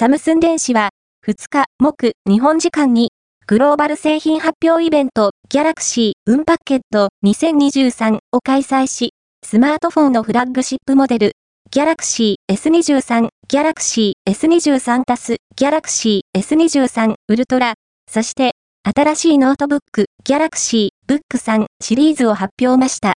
サムスン電子は、2日、木、日本時間に、グローバル製品発表イベント、 Galaxy Unpacked 2023を開催し、スマートフォンのフラッグシップモデル、ギャラクシー S23、 Galaxy S23 プラス、 Galaxy S23 Ultra、そして、新しいノートブック、 Galaxy Book3 シリーズを発表ました。